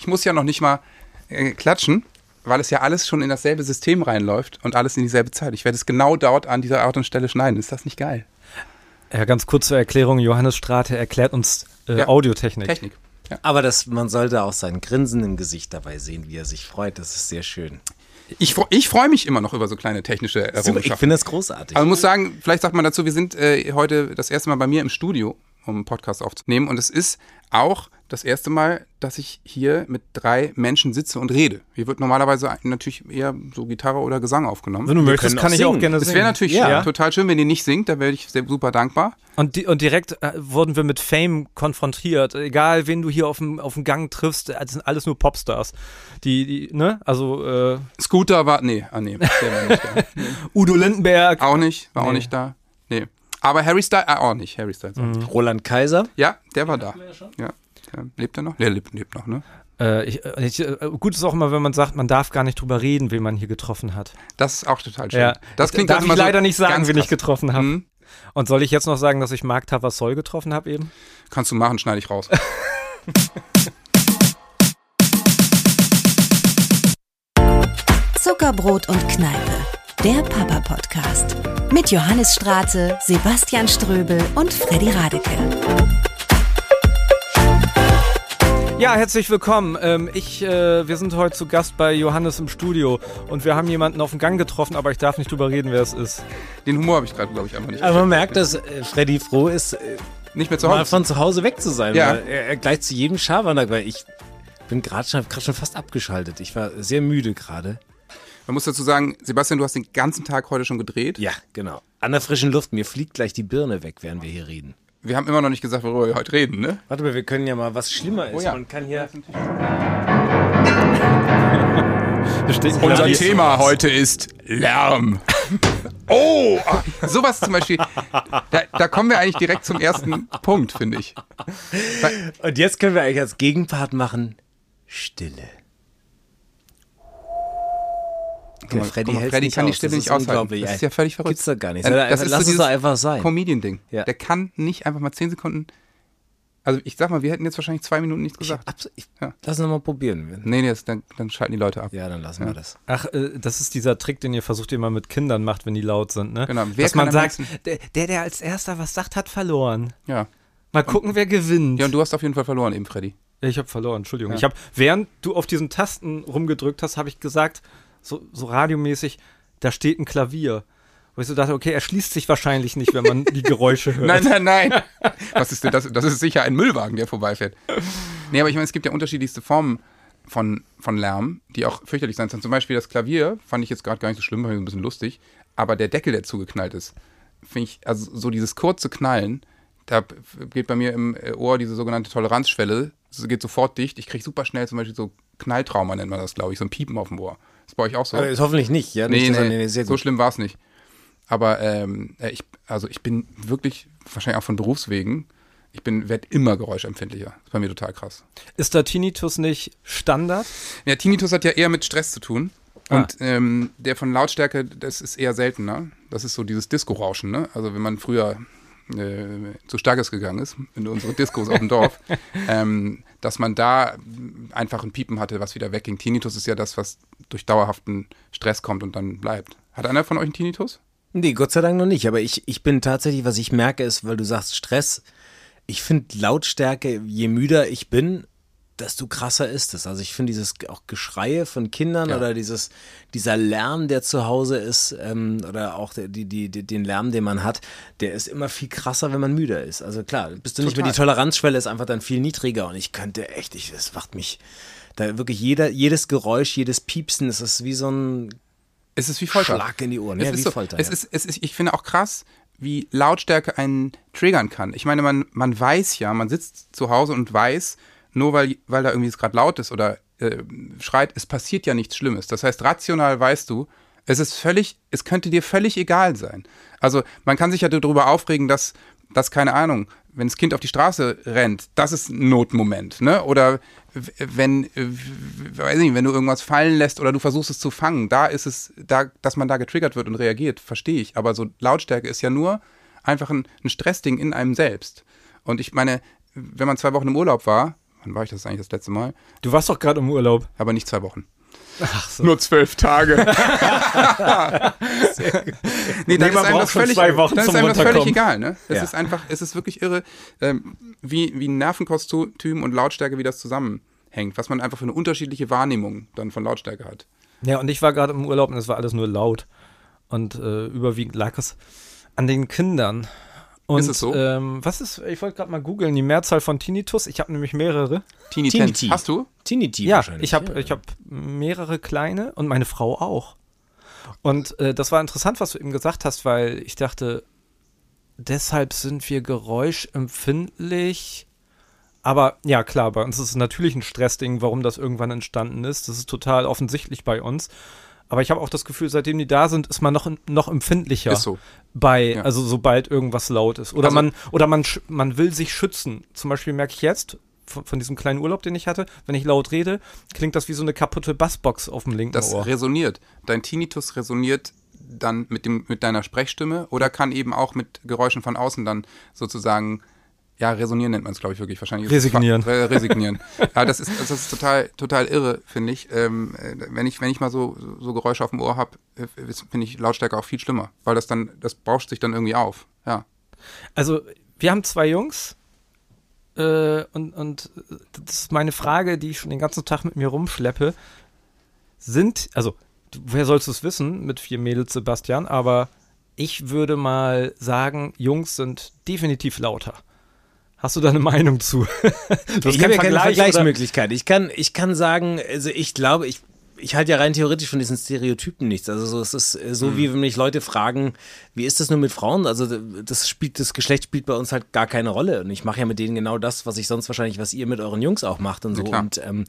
ich muss ja noch nicht mal äh, klatschen, weil es ja alles schon in dasselbe System reinläuft und alles in dieselbe Zeit. Ich werde es genau dort an dieser Art und Stelle schneiden. Ist das nicht geil? Ja, ganz kurz zur Erklärung. Johannes Strate erklärt uns äh, Ja. Audiotechnik. Technik. Ja. Aber das, man sollte auch sein Grinsen im Gesicht dabei sehen, wie er sich freut. Das ist sehr schön. Ich, ich freue mich immer noch über so kleine technische Super, ich Errungenschaften. finde das großartig. Aber man muss sagen, vielleicht sagt man dazu, wir sind äh, heute das erste Mal bei mir im Studio, um einen Podcast aufzunehmen. Und es ist auch das erste Mal, dass ich hier mit drei Menschen sitze und rede. Hier wird normalerweise natürlich eher so Gitarre oder Gesang aufgenommen. Wenn du möchtest, kann auch ich auch singen. gerne Es singen. wäre natürlich Ja. total schön, wenn ihr nicht singt, da wäre ich sehr, super dankbar. Und, die, und direkt äh, wurden wir mit Fame konfrontiert. Egal, wen du hier auf dem, auf dem Gang triffst, äh, das sind alles nur Popstars. Die, die ne? Also äh, Scooter war, nee, ah nee, der war nicht da. Udo Lindenberg. Auch nicht, war auch Nee. nicht da. Nee. Aber Harry Styles, ah, auch nicht, Harry Styles. Roland Kaiser. Ja, der war da. Ja. Lebt er noch? Der lebt, lebt noch, ne? Äh, ich, äh, ich, äh, gut ist auch immer, wenn man sagt, man darf gar nicht drüber reden, wen man hier getroffen hat. Das ist auch total schön. Ja. Das klingt darf ich immer so leider nicht sagen, wen ich getroffen habe. Mhm. Und soll ich jetzt noch sagen, dass ich Mark Tavassol getroffen habe eben? Kannst du machen, schneide ich raus. Zuckerbrot und Kneipe, der Papa-Podcast. Mit Johannes Strate, Sebastian Ströbel und Freddy Radeke. Ja, herzlich willkommen. Ähm, ich, äh, wir sind heute zu Gast bei Johannes im Studio und wir haben jemanden auf dem Gang getroffen, aber ich darf nicht drüber reden, wer es ist. Den Humor habe ich gerade, glaube ich, einfach nicht. Aber man merkt, dass äh, Freddy froh ist, äh, Nicht mehr zu mal Hause. von zu Hause weg zu sein. Ja. Weil er, er gleich zu jedem Schabernack, weil ich bin gerade schon, grad schon fast abgeschaltet. Ich war sehr müde gerade. Man muss dazu sagen, Sebastian, du hast den ganzen Tag heute schon gedreht. Ja, genau. An der frischen Luft. Mir fliegt gleich die Birne weg, während wir hier reden. Wir haben immer noch nicht gesagt, worüber wir heute reden, ne? Warte mal, wir können ja mal, was schlimmer ist. Oh ja. Man kann hier. Unser Thema heute ist Lärm. Oh, sowas zum Beispiel. Da, da kommen wir eigentlich direkt zum ersten Punkt, finde ich. Und jetzt können wir eigentlich als Gegenpart machen Stille. Guck mal, Freddy guck mal, Freddy kann die. Stille Das nicht ist aushalten. Das ist ja völlig verrückt. Gibt's doch gar nicht. Ähm, Lass es dieses einfach sein. Comedian-Ding. Ja. Der kann nicht einfach mal zehn Sekunden. Also ich sag mal, wir hätten jetzt wahrscheinlich zwei Minuten nichts Ich, gesagt. ich, Ja. Lass uns mal probieren. Nee, nee, das, dann, dann schalten die Leute ab. Ja, dann lassen wir das. Ach, äh, das ist dieser Trick, den ihr versucht, immer mit Kindern macht, wenn die laut sind, ne? Genau. Wer Dass man sagt, der, der, der als erster was sagt, hat verloren. Ja. Mal gucken, wer gewinnt. Ja, und du hast auf jeden Fall verloren eben, Freddy. ich habe verloren, Entschuldigung. Ja. Ich habe, während du auf diesen Tasten rumgedrückt hast, habe ich gesagt, so, so radiomäßig, da steht ein Klavier. Wo ich so dachte, okay, er schließt sich wahrscheinlich nicht, wenn man die Geräusche hört. Nein, nein, nein. Was ist denn das? Das ist sicher ein Müllwagen, der vorbeifährt. Nee, aber ich meine, es gibt ja unterschiedlichste Formen von, von Lärm, die auch fürchterlich sein können. Zum Beispiel das Klavier fand ich jetzt gerade gar nicht so schlimm, war ein bisschen lustig. Aber der Deckel, der zugeknallt ist, finde ich, also so dieses kurze Knallen, da geht bei mir im äh, Ohr diese sogenannte Toleranzschwelle, es geht sofort dicht. Ich kriege super schnell zum Beispiel so Knalltrauma, nennt man das, glaube ich, so ein Piepen auf dem Ohr. Ist bei euch auch so? Aber ist hoffentlich nicht, ja? Nicht, Nee, er- nee, sehr so schlimm war es nicht. Aber ähm, äh, ich, also ich bin wirklich, wahrscheinlich auch von Berufswegen, ich bin, werde immer geräuschempfindlicher. Das ist bei mir total krass. Ist der Tinnitus nicht Standard? Ja, Tinnitus hat ja eher mit Stress zu tun. Ah. Und ähm, der von Lautstärke, das ist eher seltener. Das ist so dieses Disco-Rauschen, ne? Also wenn man früher äh, zu Starkes gegangen ist, in unsere Discos auf dem Dorf, ähm, dass man da einfach ein Piepen hatte, was wieder wegging. Tinnitus ist ja das, was durch dauerhaften Stress kommt und dann bleibt. Hat einer von euch einen Tinnitus? Nee, Gott sei Dank noch nicht. Aber ich, ich bin tatsächlich, was ich merke, ist, weil du sagst Stress, ich finde Lautstärke, je müder ich bin, desto krasser ist es. Also ich finde dieses auch Geschreie von Kindern Ja. oder dieses, dieser Lärm, der zu Hause ist, ähm, oder auch der, die, die, den Lärm, den man hat, der ist immer viel krasser, wenn man müder ist. Also klar, bist du nicht mehr, Total. die Toleranzschwelle ist einfach dann viel niedriger und ich könnte echt, ich, das macht mich, da wirklich jeder, jedes Geräusch, jedes Piepsen, es ist wie so ein Es ist wie Folter. Schlag in die Ohren. Es Ja, ist wie so, Folter. es ja. ist, es ist, ich finde auch krass, wie Lautstärke einen triggern kann. Ich meine, man, man weiß ja, man sitzt zu Hause und weiß, nur weil, weil da irgendwie es gerade laut ist oder äh, schreit, es passiert ja nichts Schlimmes. Das heißt, rational weißt du, es ist völlig, es könnte dir völlig egal sein. Also man kann sich ja darüber aufregen, dass, dass keine Ahnung, wenn das Kind auf die Straße rennt, das ist ein Notmoment, ne? Oder wenn, weiß nicht, wenn du irgendwas fallen lässt oder du versuchst es zu fangen, da ist es, da, dass man da getriggert wird und reagiert, verstehe ich. Aber so Lautstärke ist ja nur einfach ein, ein Stressding in einem selbst. Und ich meine, wenn man zwei Wochen im Urlaub war, wann war ich das eigentlich das letzte Mal? Du warst doch gerade im Urlaub. Aber nicht zwei Wochen. Ach so. Nur zwölf Tage. nee, dann Nee, man ist einem das völlig, zwei Wochen dann ist einem das völlig egal. Ne? Es Ja. ist einfach, es ist wirklich irre, ähm, wie, wie Nervenkostüm und Lautstärke, wie das zusammenhängt, was man einfach für eine unterschiedliche Wahrnehmung dann von Lautstärke hat. Ja, und ich war gerade im Urlaub und es war alles nur laut. Und äh, überwiegend lag es an den Kindern. Und, Ist es so? Ähm, was ist, ich wollte gerade mal googeln, die Mehrzahl von Tinnitus. Ich habe nämlich mehrere. Tinnitus. Hast du? Tinnitus Ja, wahrscheinlich. ich habe ich hab mehrere kleine und meine Frau auch. Und äh, das war interessant, was du eben gesagt hast, weil ich dachte, deshalb sind wir geräuschempfindlich. Aber ja, klar, bei uns ist es natürlich ein Stressding, warum das irgendwann entstanden ist. Das ist total offensichtlich bei uns. Aber ich habe auch das Gefühl, seitdem die da sind, ist man noch, noch empfindlicher Ist so. bei, Ja. also sobald irgendwas laut ist. Oder Also- man, oder man, man will sich schützen. Zum Beispiel merke ich jetzt, von, von diesem kleinen Urlaub, den ich hatte, wenn ich laut rede, klingt das wie so eine kaputte Bassbox auf dem linken Das Ohr. resoniert. Dein Tinnitus resoniert dann mit, dem, mit deiner Sprechstimme oder kann eben auch mit Geräuschen von außen dann sozusagen, ja, resonieren nennt man es, glaube ich, wirklich. Wahrscheinlich Resignieren. resignieren. ja, das ist, das ist total, total irre, finde ich. Ähm, äh, wenn ich. Wenn ich mal so, so Geräusche auf dem Ohr habe, finde ich Lautstärke auch viel schlimmer, weil das dann, das bauscht sich dann irgendwie auf. Ja. Also, wir haben zwei Jungs äh, und, und äh, das ist meine Frage, die ich schon den ganzen Tag mit mir rumschleppe. Sind, also, woher sollst du es wissen mit vier Mädels, Sebastian, aber ich würde mal sagen, Jungs sind definitiv lauter. Hast du da eine Meinung zu? ich habe ja keine Vergleichsmöglichkeit. Ich kann, ich kann sagen, also ich glaube, ich, ich halte ja rein theoretisch von diesen Stereotypen nichts. Also so, es ist äh, so, wie wenn mich Leute fragen, wie ist das nur mit Frauen? Also das spielt, das Geschlecht spielt bei uns halt gar keine Rolle. Und ich mache ja mit denen genau das, was ich sonst wahrscheinlich, was ihr mit euren Jungs auch macht und so. und, ähm,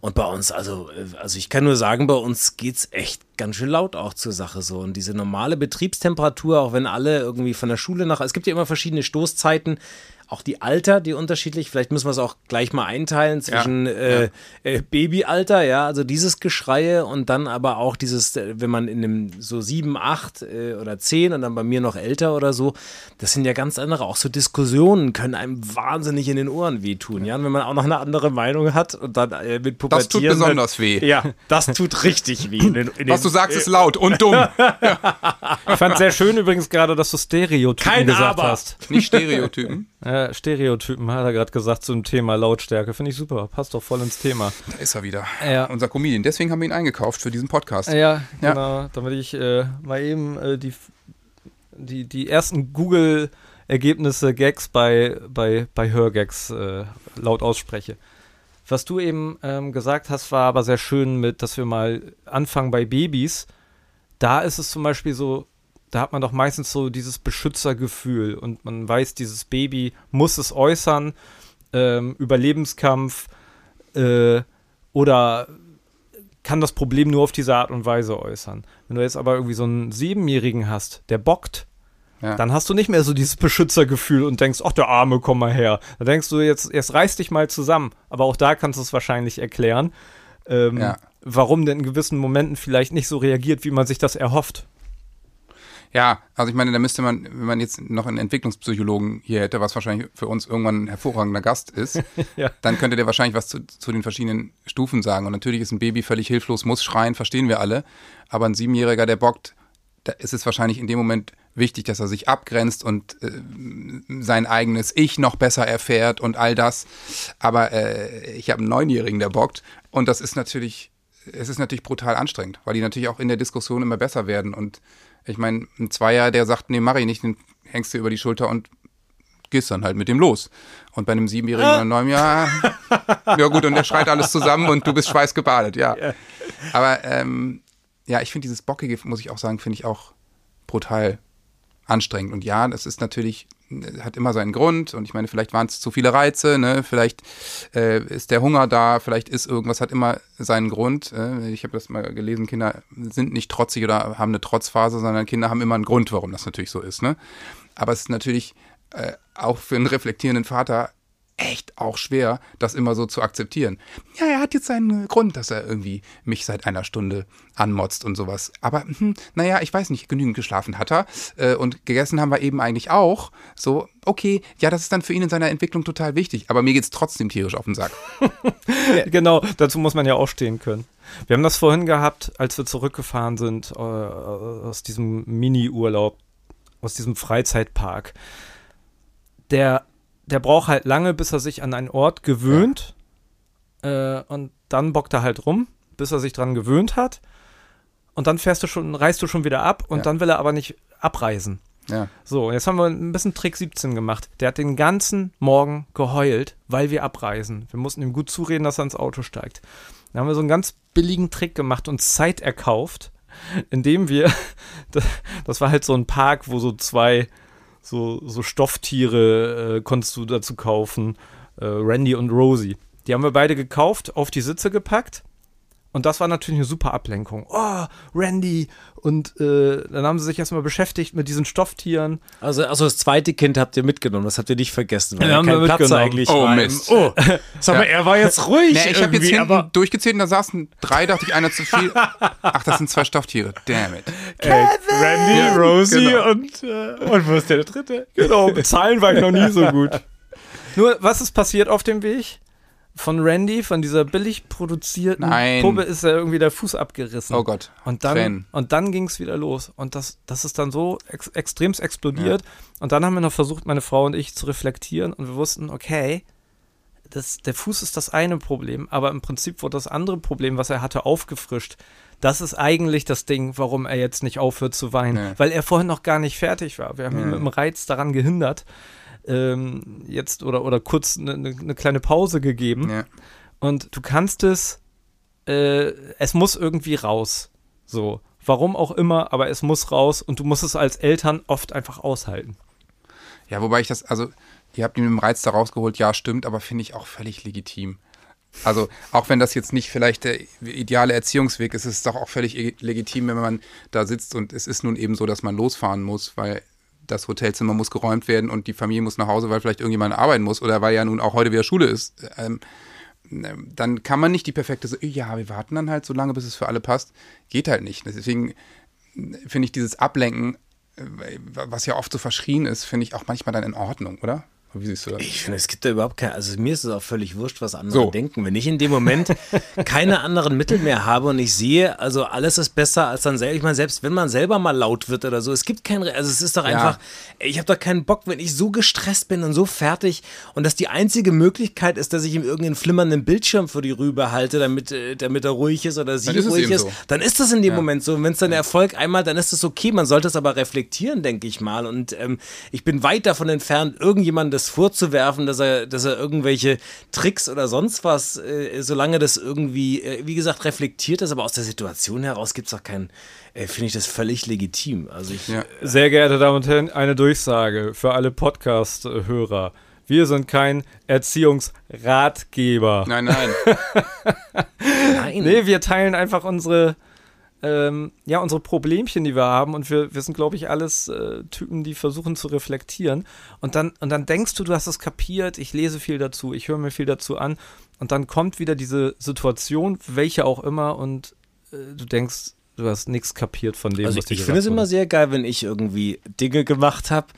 und bei uns, also, äh, also ich kann nur sagen, bei uns geht's echt ganz schön laut auch zur Sache so. Und diese normale Betriebstemperatur, auch wenn alle irgendwie von der Schule nach, es gibt ja immer verschiedene Stoßzeiten, auch die Alter, die unterschiedlich, vielleicht müssen wir es auch gleich mal einteilen zwischen äh, Äh, Babyalter, ja, also dieses Geschreie und dann aber auch dieses, äh, wenn man in einem so sieben, acht äh, oder zehn und dann bei mir noch älter oder so, das sind ja ganz andere, auch so Diskussionen können einem wahnsinnig in den Ohren wehtun, ja, und wenn man auch noch eine andere Meinung hat und dann äh, mit Pubertieren. Das tut besonders weh. Ja, das tut richtig weh. In den, in Was den- du sagst, ist laut und dumm. Ich fand sehr schön übrigens gerade, dass du Stereotypen Kein gesagt Aber. hast. Nicht Stereotypen. Äh, Stereotypen hat er gerade gesagt zum Thema Lautstärke. Finde ich super. Passt doch voll ins Thema. Da ist er wieder. Ja. Unser Comedian. Deswegen haben wir ihn eingekauft für diesen Podcast. Ja, Ja. genau. Damit ich äh, mal eben äh, die, die, die ersten Google-Ergebnisse, Gags bei, bei, bei Hörgags äh, laut ausspreche. Was du eben ähm, gesagt hast, war aber sehr schön mit, dass wir mal anfangen bei Babys. Da ist es zum Beispiel so, da hat man doch meistens so dieses Beschützergefühl und man weiß, dieses Baby muss es äußern, ähm, Überlebenskampf äh, oder kann das Problem nur auf diese Art und Weise äußern. Wenn du jetzt aber irgendwie so einen Siebenjährigen hast, der bockt, Ja. dann hast du nicht mehr so dieses Beschützergefühl und denkst, ach, der Arme, komm mal her. Da denkst du, jetzt, jetzt reiß dich mal zusammen. Aber auch da kannst du es wahrscheinlich erklären, ähm, Ja. warum denn in gewissen Momenten vielleicht nicht so reagiert, wie man sich das erhofft. Ja, also ich meine, da müsste man, wenn man jetzt noch einen Entwicklungspsychologen hier hätte, was wahrscheinlich für uns irgendwann ein hervorragender Gast ist, Ja. dann könnte der wahrscheinlich was zu, zu den verschiedenen Stufen sagen. Und natürlich ist ein Baby völlig hilflos, muss schreien, verstehen wir alle. Aber ein Siebenjähriger, der bockt, da ist es wahrscheinlich in dem Moment wichtig, dass er sich abgrenzt und äh, sein eigenes Ich noch besser erfährt und all das. Aber äh, ich habe einen Neunjährigen, der bockt. Und das ist natürlich, es ist natürlich brutal anstrengend, weil die natürlich auch in der Diskussion immer besser werden. Und ich meine, ein Zweier, der sagt, nee, mach ich nicht, den hängst du über die Schulter und gehst dann halt mit dem los. Und bei einem Siebenjährigen oder Neun, ja, ja gut, und der schreit alles zusammen und du bist schweißgebadet, ja. Aber ähm, ja, ich finde dieses Bockige, muss ich auch sagen, finde ich auch brutal anstrengend. Und ja, das ist natürlich, äh, hat immer seinen Grund. Und ich meine, vielleicht waren es zu viele Reize, ne? Vielleicht äh, ist der Hunger da, vielleicht ist irgendwas, hat immer seinen Grund. Äh, ich habe das mal gelesen, Kinder sind nicht trotzig oder haben eine Trotzphase, sondern Kinder haben immer einen Grund, warum das natürlich so ist. Ne? Aber es ist natürlich äh, auch für einen reflektierenden Vater echt auch schwer, das immer so zu akzeptieren. Ja, er hat jetzt seinen Grund, dass er irgendwie mich seit einer Stunde anmotzt und sowas. Aber hm, naja, ich weiß nicht, genügend geschlafen hat er. Äh, und gegessen haben wir eben eigentlich auch. So, okay, ja, das ist dann für ihn in seiner Entwicklung total wichtig. Aber mir geht's trotzdem tierisch auf den Sack. genau, dazu muss man ja auch stehen können. Wir haben das vorhin gehabt, als wir zurückgefahren sind äh, aus diesem Mini-Urlaub, aus diesem Freizeitpark. Der, der braucht halt lange, bis er sich an einen Ort gewöhnt. Ja. Äh, und dann bockt er halt rum, bis er sich dran gewöhnt hat. Und dann fährst du schon, reist du schon wieder ab und ja. dann will er aber nicht abreisen. Ja. So, jetzt haben wir ein bisschen Trick 17 gemacht. Der hat den ganzen Morgen geheult, weil wir abreisen. Wir mussten ihm gut zureden, dass er ins Auto steigt. Dann haben wir so einen ganz billigen Trick gemacht und Zeit erkauft, indem wir, das war halt so ein Park, wo so zwei so, so Stofftiere äh, konntest du dazu kaufen, äh, Randy und Rosie. Die haben wir beide gekauft, auf die Sitze gepackt und das war natürlich eine super Ablenkung. Oh, Randy. Und äh, dann haben sie sich erstmal beschäftigt mit diesen Stofftieren. Also, also das zweite Kind habt ihr mitgenommen, das habt ihr nicht vergessen, weil ja, ja kein Platz eigentlich oh, war. Mist. Oh, sag mal, ja. er war jetzt ruhig. Nee, ich habe jetzt hinten aber durchgezählt und da saßen drei, dachte ich, einer zu viel. Ach, das sind zwei Stofftiere. Damn it. Äh, Randy, ja, Rosie genau. und, äh, und wo ist der dritte? Genau, Zahlen war ich noch nie so gut. Nur, was ist passiert auf dem Weg? Von Randy, von dieser billig produzierten Nein. Puppe, ist ja irgendwie der Fuß abgerissen. Oh Gott. Und dann, und dann ging es wieder los. Und das, das ist dann so ex extremst explodiert. Ja. Und dann haben wir noch versucht, meine Frau und ich zu reflektieren. Und wir wussten, okay, das, der Fuß ist das eine Problem, aber im Prinzip wurde das andere Problem, was er hatte, aufgefrischt. Das ist eigentlich das Ding, warum er jetzt nicht aufhört zu weinen, ja. weil er vorhin noch gar nicht fertig war. Wir haben ja. ihn mit dem Reiz daran gehindert ähm, jetzt oder, oder kurz eine ne, ne kleine Pause gegeben. Ja. Und du kannst es, äh, es muss irgendwie raus. So. Warum auch immer, aber es muss raus und du musst es als Eltern oft einfach aushalten. Ja, wobei ich das, also, ihr habt ihn mit dem Reiz da rausgeholt, ja, stimmt, aber finde ich auch völlig legitim. Also, auch wenn das jetzt nicht vielleicht der ideale Erziehungsweg ist, ist es doch auch völlig legitim, wenn man da sitzt und es ist nun eben so, dass man losfahren muss, weil das Hotelzimmer muss geräumt werden und die Familie muss nach Hause, weil vielleicht irgendjemand arbeiten muss oder weil ja nun auch heute wieder Schule ist. Ähm, dann kann man nicht die perfekte, so, ja, wir warten dann halt so lange, bis es für alle passt. Geht halt nicht. Deswegen finde ich dieses Ablenken, äh, was ja oft so verschrien ist, finde ich auch manchmal dann in Ordnung, oder? Wie siehst du das? Ich finde, es gibt da überhaupt keine, also mir ist es auch völlig wurscht, was andere so. denken. Wenn ich in dem Moment keine anderen Mittel mehr habe und ich sehe, also alles ist besser als dann selber, ich meine, selbst wenn man selber mal laut wird oder so, es gibt kein, also es ist doch einfach, ja. ich habe doch keinen Bock, wenn ich so gestresst bin und so fertig und dass die einzige Möglichkeit ist, dass ich ihm irgendeinen flimmernden Bildschirm vor die Rübe halte, damit, äh, damit er ruhig ist oder sie ruhig ist, so. dann ist das in dem ja. Moment so. Und wenn es dann Erfolg einmal, dann ist es okay, man sollte es aber reflektieren, denke ich mal. Und ähm, ich bin weit davon entfernt, irgendjemanden das vorzuwerfen, dass er, dass er irgendwelche Tricks oder sonst was, äh, solange das irgendwie, äh, wie gesagt, reflektiert ist, aber aus der Situation heraus gibt es auch keinen, äh, finde ich das völlig legitim. Also ich, ja. Sehr geehrte Damen und Herren, eine Durchsage für alle Podcast-Hörer. Wir sind kein Erziehungsratgeber. Nein, nein. nein. Nee, wir teilen einfach unsere ähm, ja, unsere Problemchen, die wir haben, und wir, wir sind, glaube ich, alles äh, Typen, die versuchen zu reflektieren. Und dann, und dann denkst du, du hast es kapiert, ich lese viel dazu, ich höre mir viel dazu an, und dann kommt wieder diese Situation, welche auch immer, und äh, du denkst, du hast nichts kapiert von dem, also was Ich finde es immer sehr geil, wenn ich irgendwie Dinge gemacht habe,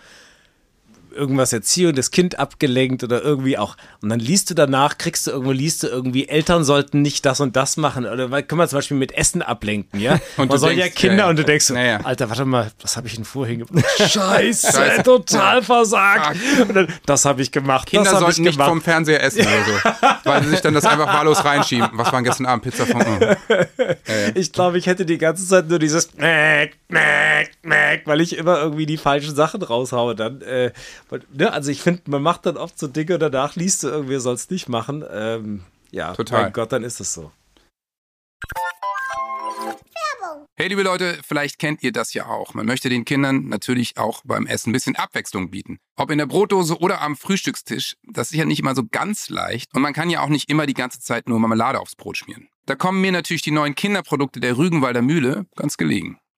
irgendwas erziehe und das Kind abgelenkt oder irgendwie auch. Und dann liest du danach, kriegst du irgendwo, liest du irgendwie, Eltern sollten nicht das und das machen. Oder können wir zum Beispiel mit Essen ablenken, ja? Und Man soll denkst, ja Kinder ja, ja. und du denkst so, ja, Alter, warte mal, was habe ich denn vorhin gemacht? Scheiße, Scheiße, total versagt. Dann, das habe ich gemacht. Kinder sollten nicht vom Fernseher essen oder so. weil sie sich dann das einfach wahllos reinschieben. Was war gestern Abend? Pizza von. Oh. Ich glaube, ich hätte die ganze Zeit nur dieses Mäck, Mäck, Mäck, weil ich immer irgendwie die falschen Sachen raushaue dann. Äh, ne, also ich finde, man macht dann oft so Dinge und danach liest du irgendwie, soll es nicht machen. Ähm, ja, Total. mein Gott, dann ist es so. Hey liebe Leute, vielleicht kennt ihr das ja auch. Man möchte den Kindern natürlich auch beim Essen ein bisschen Abwechslung bieten. Ob in der Brotdose oder am Frühstückstisch, das ist ja nicht immer so ganz leicht und man kann ja auch nicht immer die ganze Zeit nur Marmelade aufs Brot schmieren. Da kommen mir natürlich die neuen Kinderprodukte der Rügenwalder Mühle ganz gelegen.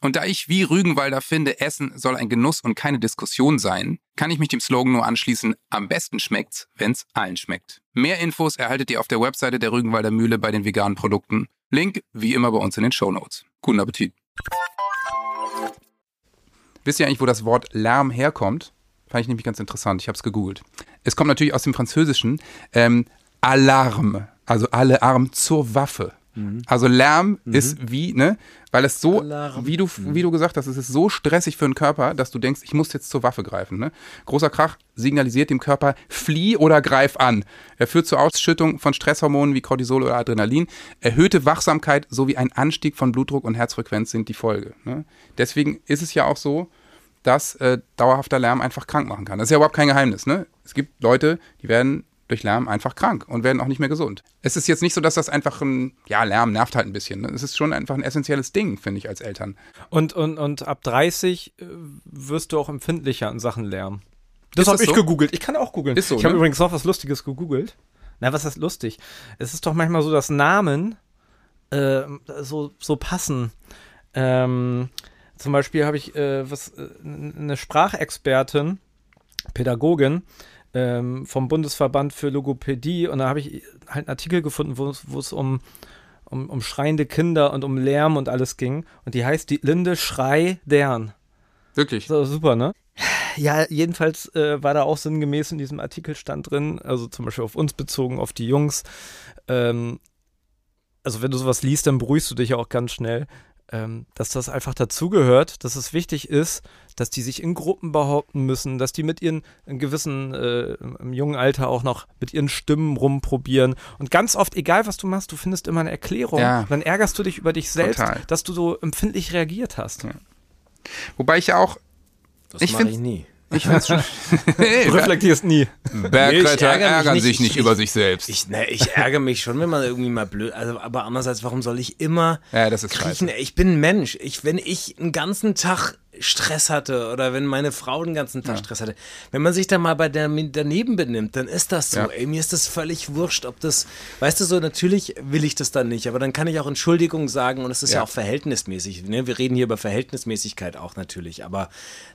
Und da ich wie Rügenwalder finde, Essen soll ein Genuss und keine Diskussion sein, kann ich mich dem Slogan nur anschließen, am besten schmeckt's, wenn's allen schmeckt. Mehr Infos erhaltet ihr auf der Webseite der Rügenwalder Mühle bei den veganen Produkten. Link wie immer bei uns in den Show Notes. Guten Appetit. Wisst ihr eigentlich, wo das Wort Lärm herkommt? Fand ich nämlich ganz interessant. Ich habe es gegoogelt. Es kommt natürlich aus dem Französischen ähm, Alarm, also alle Arm zur Waffe. Also Lärm ist wie, ne, weil es so, Alarm. wie du, wie du gesagt hast, es ist so stressig für den Körper, dass du denkst, ich muss jetzt zur Waffe greifen. Ne? Großer Krach signalisiert dem Körper, flieh oder greif an. Er führt zur Ausschüttung von Stresshormonen wie Cortisol oder Adrenalin. Erhöhte Wachsamkeit sowie ein Anstieg von Blutdruck und Herzfrequenz sind die Folge. Ne? Deswegen ist es ja auch so, dass äh, dauerhafter Lärm einfach krank machen kann. Das ist ja überhaupt kein Geheimnis. Ne? Es gibt Leute, die werden durch Lärm einfach krank und werden auch nicht mehr gesund. Es ist jetzt nicht so, dass das einfach ein, ja, Lärm nervt halt ein bisschen. Ne? Es ist schon einfach ein essentielles Ding, finde ich, als Eltern. Und, und, und ab 30 äh, wirst du auch empfindlicher in Sachen Lärm. Das habe ich so? gegoogelt. Ich kann auch googeln. So, ich habe ne? übrigens noch was Lustiges gegoogelt. Na, was ist lustig? Es ist doch manchmal so, dass Namen äh, so, so passen. Ähm, zum Beispiel habe ich äh, was, äh, eine Sprachexpertin, Pädagogin, ähm, vom Bundesverband für Logopädie und da habe ich halt einen Artikel gefunden, wo es- um, um, um schreiende Kinder und um Lärm und alles ging. Und die heißt die Linde Schrei Dern. Wirklich. So, super, ne? Ja, jedenfalls äh, war da auch sinngemäß in diesem Artikel stand drin, also zum Beispiel auf uns bezogen, auf die Jungs. Ähm, also wenn du sowas liest, dann beruhigst du dich ja auch ganz schnell, ähm, dass das einfach dazugehört, dass es wichtig ist, dass die sich in Gruppen behaupten müssen, dass die mit ihren in gewissen, äh, im jungen Alter auch noch mit ihren Stimmen rumprobieren. Und ganz oft, egal was du machst, du findest immer eine Erklärung. Ja. Dann ärgerst du dich über dich selbst, Total. dass du so empfindlich reagiert hast. Ja. Wobei ich ja auch, Das Ich mache ich nie. Ich es schon. Du reflektierst nie. Bergretter mich ärgern nicht. sich nicht Ich- über sich selbst. Ich, ne, ich ärgere mich schon, wenn man irgendwie mal blöd. Also, aber andererseits, warum soll ich immer Ja, das ist kriechen? scheiße. Ich bin ein Mensch. Ich, wenn ich einen ganzen Tag Stress hatte oder wenn meine Frau den ganzen Tag Stress hatte, wenn man sich da mal bei der daneben benimmt, dann ist das so. Ja. Ey, mir ist das völlig wurscht, ob das, weißt du so, natürlich will ich das dann nicht, aber dann kann ich auch Entschuldigung sagen und es ist ja, Ja. auch verhältnismäßig. Ne? Wir reden hier über Verhältnismäßigkeit auch natürlich, aber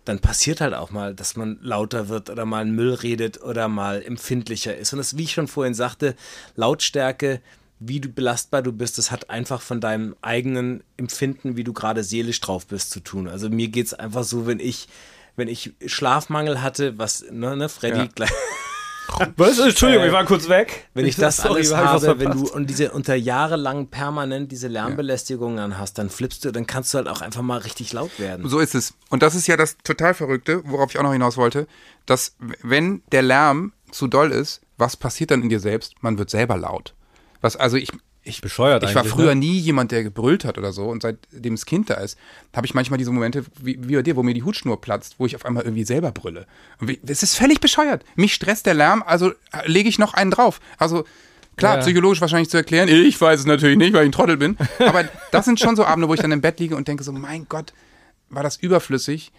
dann passiert halt auch mal, dass man lauter wird oder mal Müll redet oder mal empfindlicher ist. Und das, wie ich schon vorhin sagte, Lautstärke, wie du belastbar du bist, das hat einfach von deinem eigenen Empfinden, wie du gerade seelisch drauf bist, zu tun. Also mir geht es einfach so, wenn ich, wenn ich Schlafmangel hatte, was, ne, ne Freddy, Ja. gleich, Was? Entschuldigung, ich war kurz weg. wenn ich das Sorry, alles habe, wenn du und diese unter jahrelang permanent diese Lärmbelästigung dann hast, dann flippst du, dann kannst du halt auch einfach mal richtig laut werden. So ist es. Und das ist ja das total Verrückte, worauf ich auch noch hinaus wollte, dass wenn der Lärm zu doll ist, was passiert dann in dir selbst? Man wird selber laut. Was, also ich, ich, Bescheuert ich war früher ne? nie jemand, der gebrüllt hat oder so. Und seitdem das Kind da ist, habe ich manchmal diese Momente wie, wie bei dir, wo mir die Hutschnur platzt, wo ich auf einmal irgendwie selber brülle. Und es ist völlig bescheuert. Mich stresst der Lärm, also äh, lege ich noch einen drauf. Also klar, Ja. psychologisch wahrscheinlich zu erklären. Ich weiß es natürlich nicht, weil ich ein Trottel bin. Aber das sind schon so Abende, wo ich dann im Bett liege und denke so, mein Gott, war das überflüssig,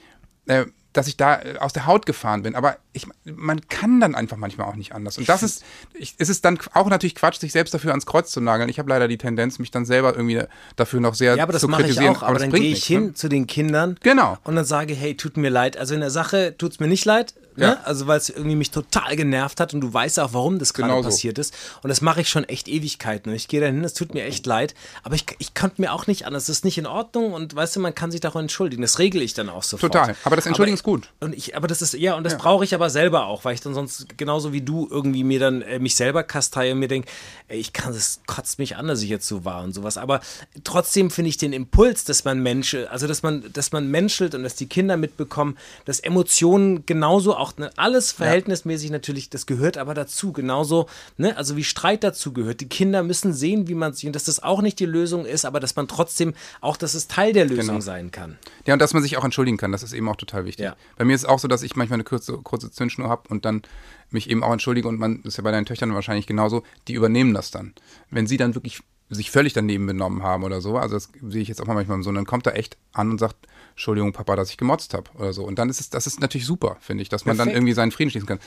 äh, dass ich da äh, aus der Haut gefahren bin. Aber ich, man kann dann einfach manchmal auch nicht anders. Und das ist, ich, es ist dann auch natürlich Quatsch, sich selbst dafür ans Kreuz zu nageln. Ich habe leider die Tendenz, mich dann selber irgendwie dafür noch sehr Ja, aber das zu mache ich kritisieren. auch. Aber, das dann gehe ich nichts, hin Ne? zu den Kindern Genau. und dann sage, hey, tut mir leid. Also in der Sache tut es mir nicht leid. Ne? Ja. Also weil es irgendwie mich total genervt hat und du weißt auch, warum das gerade Genau so. passiert ist. Und das mache ich schon echt Ewigkeiten. Und ich gehe da hin, es tut mir echt leid. Aber ich, ich konnte mir auch nicht anders. Das ist nicht in Ordnung und weißt du, man kann sich doch entschuldigen. Das regle ich dann auch sofort. Total. Aber das Entschuldigen Aber- ist gut. Und ich, aber das ist, ja, und das brauche ich aber selber auch, weil ich dann sonst genauso wie du irgendwie mir dann äh, mich selber kasteihe und mir denke, ich kann, das kotzt mich an, dass ich jetzt so war und sowas. Aber trotzdem finde ich den Impuls, dass man Mensch, also dass man, dass man menschelt und dass die Kinder mitbekommen, dass Emotionen genauso auch ne, alles verhältnismäßig natürlich, das gehört aber dazu, genauso, ne, also wie Streit dazu gehört. Die Kinder müssen sehen, wie man sich, und dass das auch nicht die Lösung ist, aber dass man trotzdem auch, dass es Teil der Lösung Genau. sein kann. Ja, und dass man sich auch entschuldigen kann, das ist eben auch total wichtig. Ja. Bei mir ist es auch so, dass ich manchmal eine kurze, kurze Zündschnur habe und dann mich eben auch entschuldige und man das ist ja bei deinen Töchtern wahrscheinlich genauso, die übernehmen das dann. Wenn sie dann wirklich sich völlig daneben benommen haben oder so, also das sehe ich jetzt auch mal manchmal so, und dann kommt er echt an und sagt, Entschuldigung, Papa, dass ich gemotzt habe oder so. Und dann ist es, das ist natürlich super, finde ich, dass man dann Perfekt. irgendwie seinen Frieden schließen kann.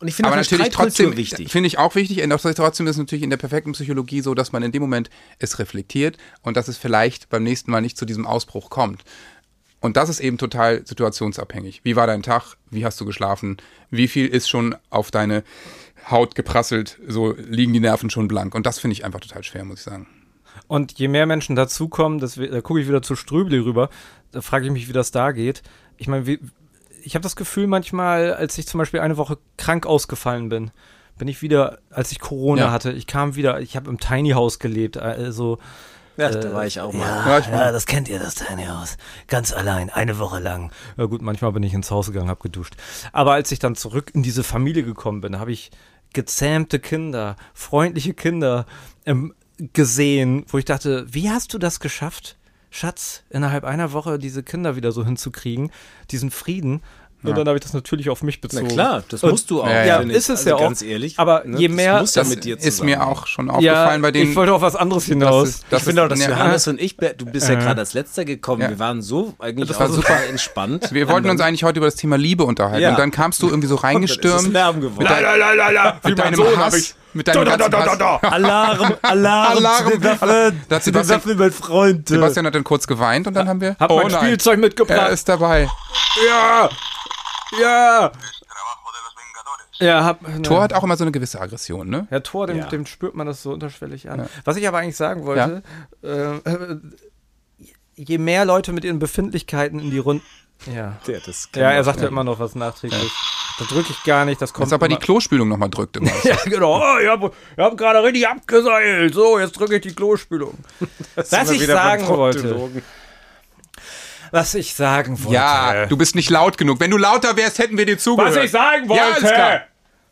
Und ich finde die natürlich trotzdem, wichtig. finde ich auch wichtig, und auch trotzdem ist es natürlich in der perfekten Psychologie so, dass man in dem Moment es reflektiert und dass es vielleicht beim nächsten Mal nicht zu diesem Ausbruch kommt. Und das ist eben total situationsabhängig. Wie war dein Tag? Wie hast du geschlafen? Wie viel ist schon auf deine Haut geprasselt? So liegen die Nerven schon blank. Und das finde ich einfach total schwer, muss ich sagen. Und je mehr Menschen dazukommen, das, da gucke ich wieder zu Ströbli rüber, da frage ich mich, wie das da geht. Ich meine, wie, ich habe das Gefühl manchmal, als ich zum Beispiel eine Woche krank ausgefallen bin, bin ich wieder, als ich Corona Ja. hatte, ich kam wieder, ich habe im Tiny House gelebt, also Ja, da war ich auch mal. ja, Ja, ich- ja, das kennt ihr, das Tiny House. Ganz allein, eine Woche lang. Ja gut, manchmal bin ich ins Haus gegangen, habe geduscht. Aber als ich dann zurück in diese Familie gekommen bin, habe ich gezähmte Kinder, freundliche Kinder ähm, gesehen, wo ich dachte, wie hast du das geschafft, Schatz, innerhalb einer Woche diese Kinder wieder so hinzukriegen, diesen Frieden? Und dann habe ich das natürlich auf mich Na bezogen. klar, das Und- musst du auch. Ja, ja, ist es also ja auch. Ganz ehrlich. Aber ne, je das mehr- ja Das mit dir ist mir auch schon aufgefallen bei denen. ich wollte auf was anderes das hinaus. ist, das ich finde auch, dass ja, Johannes und ich, du bist ja Äh. gerade als letzter gekommen. Ja. Wir waren so eigentlich Das auch war super super. entspannt. Wir wollten uns eigentlich heute über das Thema Liebe unterhalten. Ja. Und dann kamst du irgendwie so reingestürmt. Lärm geworden. Mit, dein, mit deinem Hass. Mit deinem ganzen Hass. Alarm, Alarm, Alarm. zu den Waffen, Da hat zu Sebastian- Waffen, mein Freund. Sebastian hat dann kurz geweint und dann haben wir. Hab oh mein nein, Spielzeug mitgebracht. er ist dabei. Ja! Ja! Ja, hab. ne. Thor hat auch immer so eine gewisse Aggression, ne? Herr Thor, dem, Ja. dem spürt man das so unterschwellig an. Was ich aber eigentlich sagen wollte, äh, äh, je mehr Leute mit ihren Befindlichkeiten in die Runde. Ja. Ja, Ja, er sagt ja immer noch was nachträglich. Da drücke ich gar nicht, das kommt. Dass aber die immer- Klospülung nochmal drückt immer. ja, genau. Oh, ich habe hab gerade richtig abgeseilt. So, jetzt drücke ich die Klospülung. was ich sagen wollte. Was ich sagen wollte. Ja, du bist nicht laut genug. Wenn du lauter wärst, hätten wir dir zugehört. was ich sagen Ja, wollte. klar.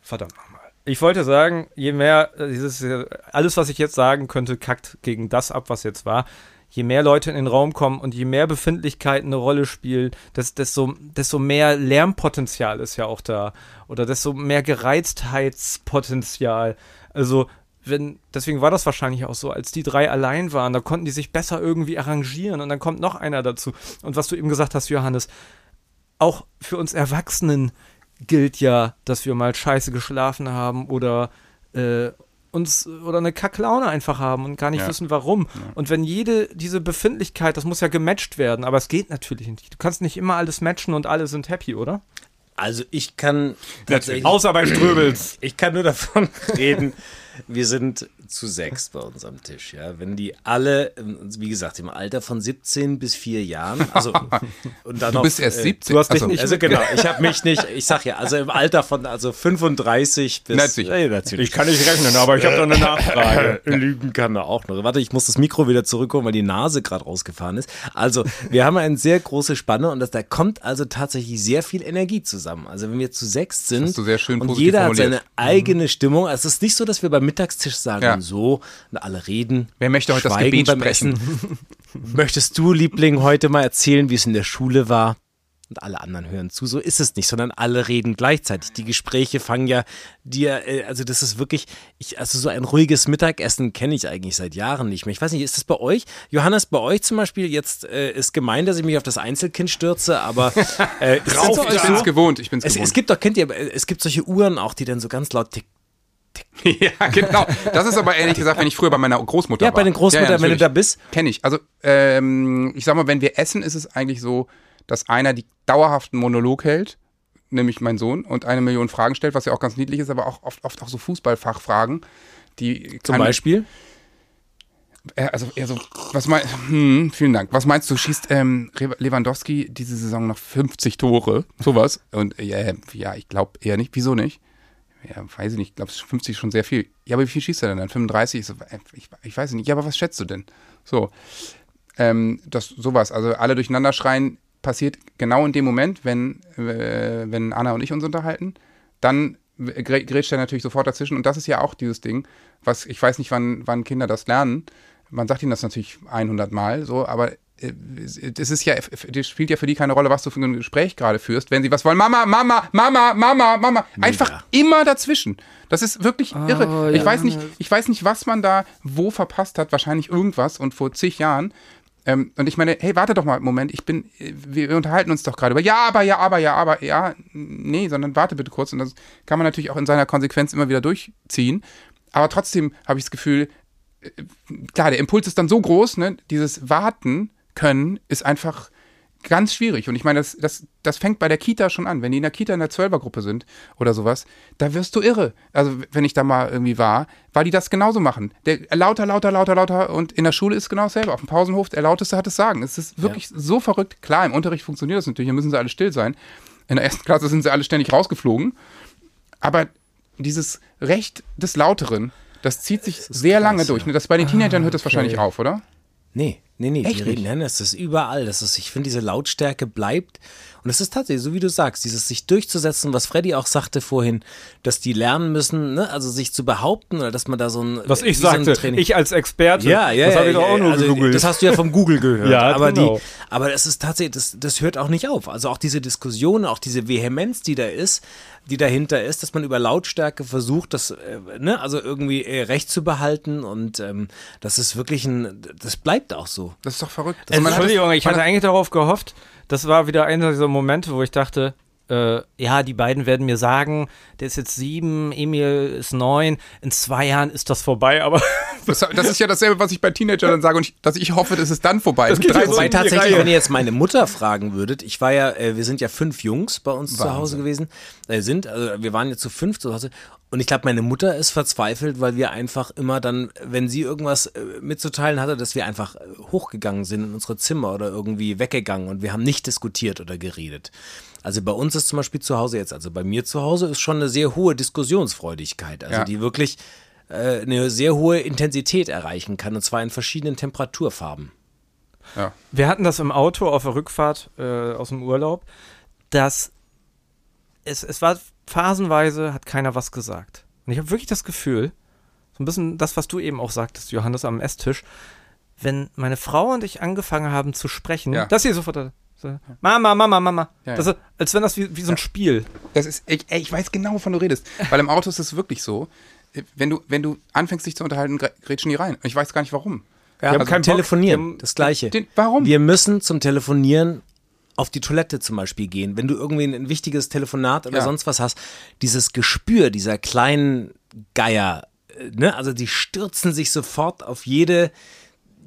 Verdammt nochmal. Ich wollte sagen, je mehr, äh, dieses, äh, alles, was ich jetzt sagen könnte, kackt gegen das ab, was jetzt war. Je mehr Leute in den Raum kommen und je mehr Befindlichkeiten eine Rolle spielen, des, desto, desto mehr Lärmpotenzial ist ja auch da. Oder desto mehr Gereiztheitspotenzial. Also, wenn, deswegen war das wahrscheinlich auch so, als die drei allein waren, da konnten die sich besser irgendwie arrangieren und dann kommt noch einer dazu. Und was du eben gesagt hast, Johannes, auch für uns Erwachsenen gilt ja, dass wir mal scheiße geschlafen haben oder äh, uns oder eine Kacklaune einfach haben und gar nicht Ja. wissen warum. Und wenn jede diese Befindlichkeit, das muss ja gematcht werden, aber es geht natürlich nicht. Du kannst nicht immer alles matchen und alle sind happy, oder? Also ich kann tatsächlich, Außer bei Ströbels. ich kann nur davon reden, wir sind zu sechs bei uns am Tisch. Ja, wenn die alle, wie gesagt, im Alter von 17 bis 4 Jahren, also und dann Du noch, bist erst äh, 17. du hast dich Achso. nicht- Also genau, ich habe mich nicht, ich sag ja, also im Alter von also 35 bis Natürlich. Ja, natürlich. kann nicht rechnen, aber ich habe da eine Nachfrage. Lügen kann er auch noch. Warte, ich muss das Mikro wieder zurückholen, weil die Nase gerade rausgefahren ist. Also, wir haben eine sehr große Spanne und das, da kommt also tatsächlich sehr viel Energie zusammen. Also, wenn wir zu sechs sind hast du sehr schön und jeder formuliert. hat seine eigene Stimmung. Also, es ist nicht so, dass wir beim Mittagstisch sagen, Ja. So, und alle reden. Wer möchte heute das Gebet sprechen? Essen. Möchtest du, Liebling, heute mal erzählen, wie es in der Schule war? Und alle anderen hören zu. So ist es nicht, sondern alle reden gleichzeitig. Die Gespräche fangen ja dir, äh, also das ist wirklich, ich, also so ein ruhiges Mittagessen kenne ich eigentlich seit Jahren nicht mehr. Ich weiß nicht, ist das bei euch? Johannes, bei euch zum Beispiel, jetzt äh, ist gemein, dass ich mich auf das Einzelkind stürze, aber äh, das Ich bin's so? gewohnt. Ich bin's Es, gewohnt. es gibt doch, kennt ihr, es gibt solche Uhren auch, die dann so ganz laut ticken. ja, genau. Das ist aber ehrlich gesagt, wenn ich früher bei meiner Großmutter Ja, war. bei den Großmuttern, wenn du da bist. Kenne ich. Also, ähm, ich sag mal, wenn wir essen, ist es eigentlich so, dass einer die dauerhaften Monolog hält, nämlich mein Sohn, und eine Million Fragen stellt, was ja auch ganz niedlich ist, aber auch oft, oft auch so Fußballfachfragen, die Zum Beispiel. Also eher so, was meinst hm, vielen Dank. Was meinst du, schießt ähm, Lewandowski diese Saison noch 50 Tore? Sowas? Und äh, ja, ich glaube eher nicht. Wieso nicht? Ja, weiß ich nicht. Ich glaube, 50 ist schon sehr viel. Ja, aber wie viel schießt er denn dann? 35? Ich, so, ich, ich weiß nicht. Ja, aber was schätzt du denn? So. Ähm, das, sowas. Also alle durcheinander schreien, passiert genau in dem Moment, wenn, äh, wenn Anna und ich uns unterhalten, dann grä- grätscht er natürlich sofort dazwischen. Und das ist ja auch dieses Ding, was ich weiß nicht, wann, wann Kinder das lernen. Man sagt ihnen das natürlich 100 Mal so, aber äh, es ist ja, das spielt ja für die keine Rolle, was du für ein Gespräch gerade führst. Wenn sie was wollen, Mama, Mama, Mama, Mama, Mama, einfach immer dazwischen. Das ist wirklich irre. Ich weiß nicht, ich weiß nicht, was man da wo verpasst hat. Wahrscheinlich irgendwas und vor zig Jahren. Ähm, und ich meine, hey, warte doch mal einen Moment, ich bin, äh, wir, wir unterhalten uns doch gerade über, ja, aber, ja, aber, ja, aber, ja, nee, sondern warte bitte kurz. Und das kann man natürlich auch in seiner Konsequenz immer wieder durchziehen. Aber trotzdem habe ich das Gefühl, äh, klar, der Impuls ist dann so groß, ne? Dieses Warten können ist einfach ganz schwierig. Und ich meine, das, das, das fängt bei der Kita schon an. Wenn die in der Kita in der Zwölfergruppe sind oder sowas, da wirst du irre. Also, wenn ich da mal irgendwie war, weil die das genauso machen. Der, lauter, lauter, lauter, lauter. Und in der Schule ist es genau dasselbe. Auf dem Pausenhof, der Lauteste hat es sagen. Es ist wirklich so verrückt. Klar, im Unterricht funktioniert das natürlich. Da müssen sie alle still sein. In der ersten Klasse sind sie alle ständig rausgeflogen. Aber dieses Recht des Lauteren, das zieht sich sehr lange durch. ne? Das bei den Teenagern hört das wahrscheinlich auf, oder? Nee, nee, nee, Echt die reden, nein, das ist überall. Das ist, ich finde, diese Lautstärke bleibt. Und es ist tatsächlich, so wie du sagst, dieses sich durchzusetzen, was Freddy auch sagte vorhin, dass die lernen müssen, ne, also sich zu behaupten oder dass man da so ein. Was ich so sagte, Training- ich als Experte. ja, ja, Das ja, habe ich doch ja, auch nur also, gegoogelt. Das hast du ja vom Google gehört. Ja, aber genau. die, aber das ist tatsächlich, das, das hört auch nicht auf. Also auch diese Diskussion, auch diese Vehemenz, die da ist, die dahinter ist, dass man über Lautstärke versucht, das, äh, ne, also irgendwie äh, recht zu behalten und ähm, das ist wirklich ein, das bleibt auch so. Das ist doch verrückt. Also, hat Entschuldigung, ich hatte hat- eigentlich darauf gehofft, das war wieder einer dieser Momente, wo ich dachte, äh, ja, die beiden werden mir sagen, der ist jetzt sieben, Emil ist neun, in zwei Jahren ist das vorbei, aber Das, das ist ja dasselbe, was ich bei Teenagern dann sage und ich, dass ich hoffe, dass es dann vorbei ist. geht ja Mit so 13. Wobei die tatsächlich, Reihe. wenn ihr jetzt meine Mutter fragen würdet, ich war ja, äh, wir sind ja fünf Jungs bei uns zu Wahnsinn. Hause gewesen, äh, sind, also wir waren jetzt zu fünf zu Hause und ich glaube, meine Mutter ist verzweifelt, weil wir einfach immer dann, wenn sie irgendwas äh, mitzuteilen hatte, dass wir einfach äh, hochgegangen sind in unsere Zimmer oder irgendwie weggegangen und wir haben nicht diskutiert oder geredet. Also bei uns ist zum Beispiel zu Hause jetzt, also bei mir zu Hause ist schon eine sehr hohe Diskussionsfreudigkeit, also Ja. die wirklich äh, eine sehr hohe Intensität erreichen kann und zwar in verschiedenen Temperaturfarben. Ja. wir hatten das im Auto auf der Rückfahrt äh, aus dem Urlaub, dass es, es war phasenweise, hat keiner was gesagt. Und ich habe wirklich das Gefühl, so ein bisschen das, was du eben auch sagtest, Johannes, am Esstisch, wenn meine Frau und ich angefangen haben zu sprechen, Ja. dass sie sofort so, Mama, Mama, Mama. Ja, das ja. ist, als wenn das wie, wie so ein Spiel. Das ist, ich, ich weiß genau, wovon du redest. Weil im Auto ist es wirklich so, wenn du, wenn du anfängst, dich zu unterhalten, gr- grätschen die rein. Und ich weiß gar nicht, warum. Ja, haben keinen Bock. telefonieren, Wir haben- das Gleiche. Den, warum? Wir müssen zum Telefonieren auf die Toilette zum Beispiel gehen. Wenn du irgendwie ein wichtiges Telefonat oder Ja. sonst was hast, dieses Gespür dieser kleinen Geier, äh, ne, also die stürzen sich sofort auf jede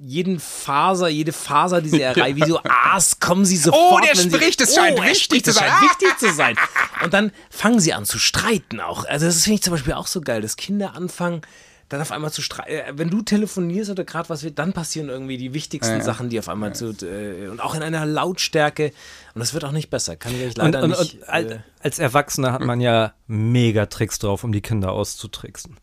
jeden Faser, jede Faser, die sie erreichen, wie so Aas, kommen sie sofort. Oh, der wenn sie- spricht, es scheint er wichtig spricht, zu sein. scheint wichtig zu sein. Und dann fangen sie an zu streiten auch. Also das finde ich zum Beispiel auch so geil, dass Kinder anfangen, dann auf einmal zu streiten. Äh, Wenn du telefonierst oder gerade was wird, dann passieren irgendwie die wichtigsten Ja, ja. Sachen, die auf einmal zu äh, und auch in einer Lautstärke. Und das wird auch nicht besser. Kann ich euch Und, leider und, nicht. und äh, als Erwachsener hat man ja mega Tricks drauf, um die Kinder auszutricksen.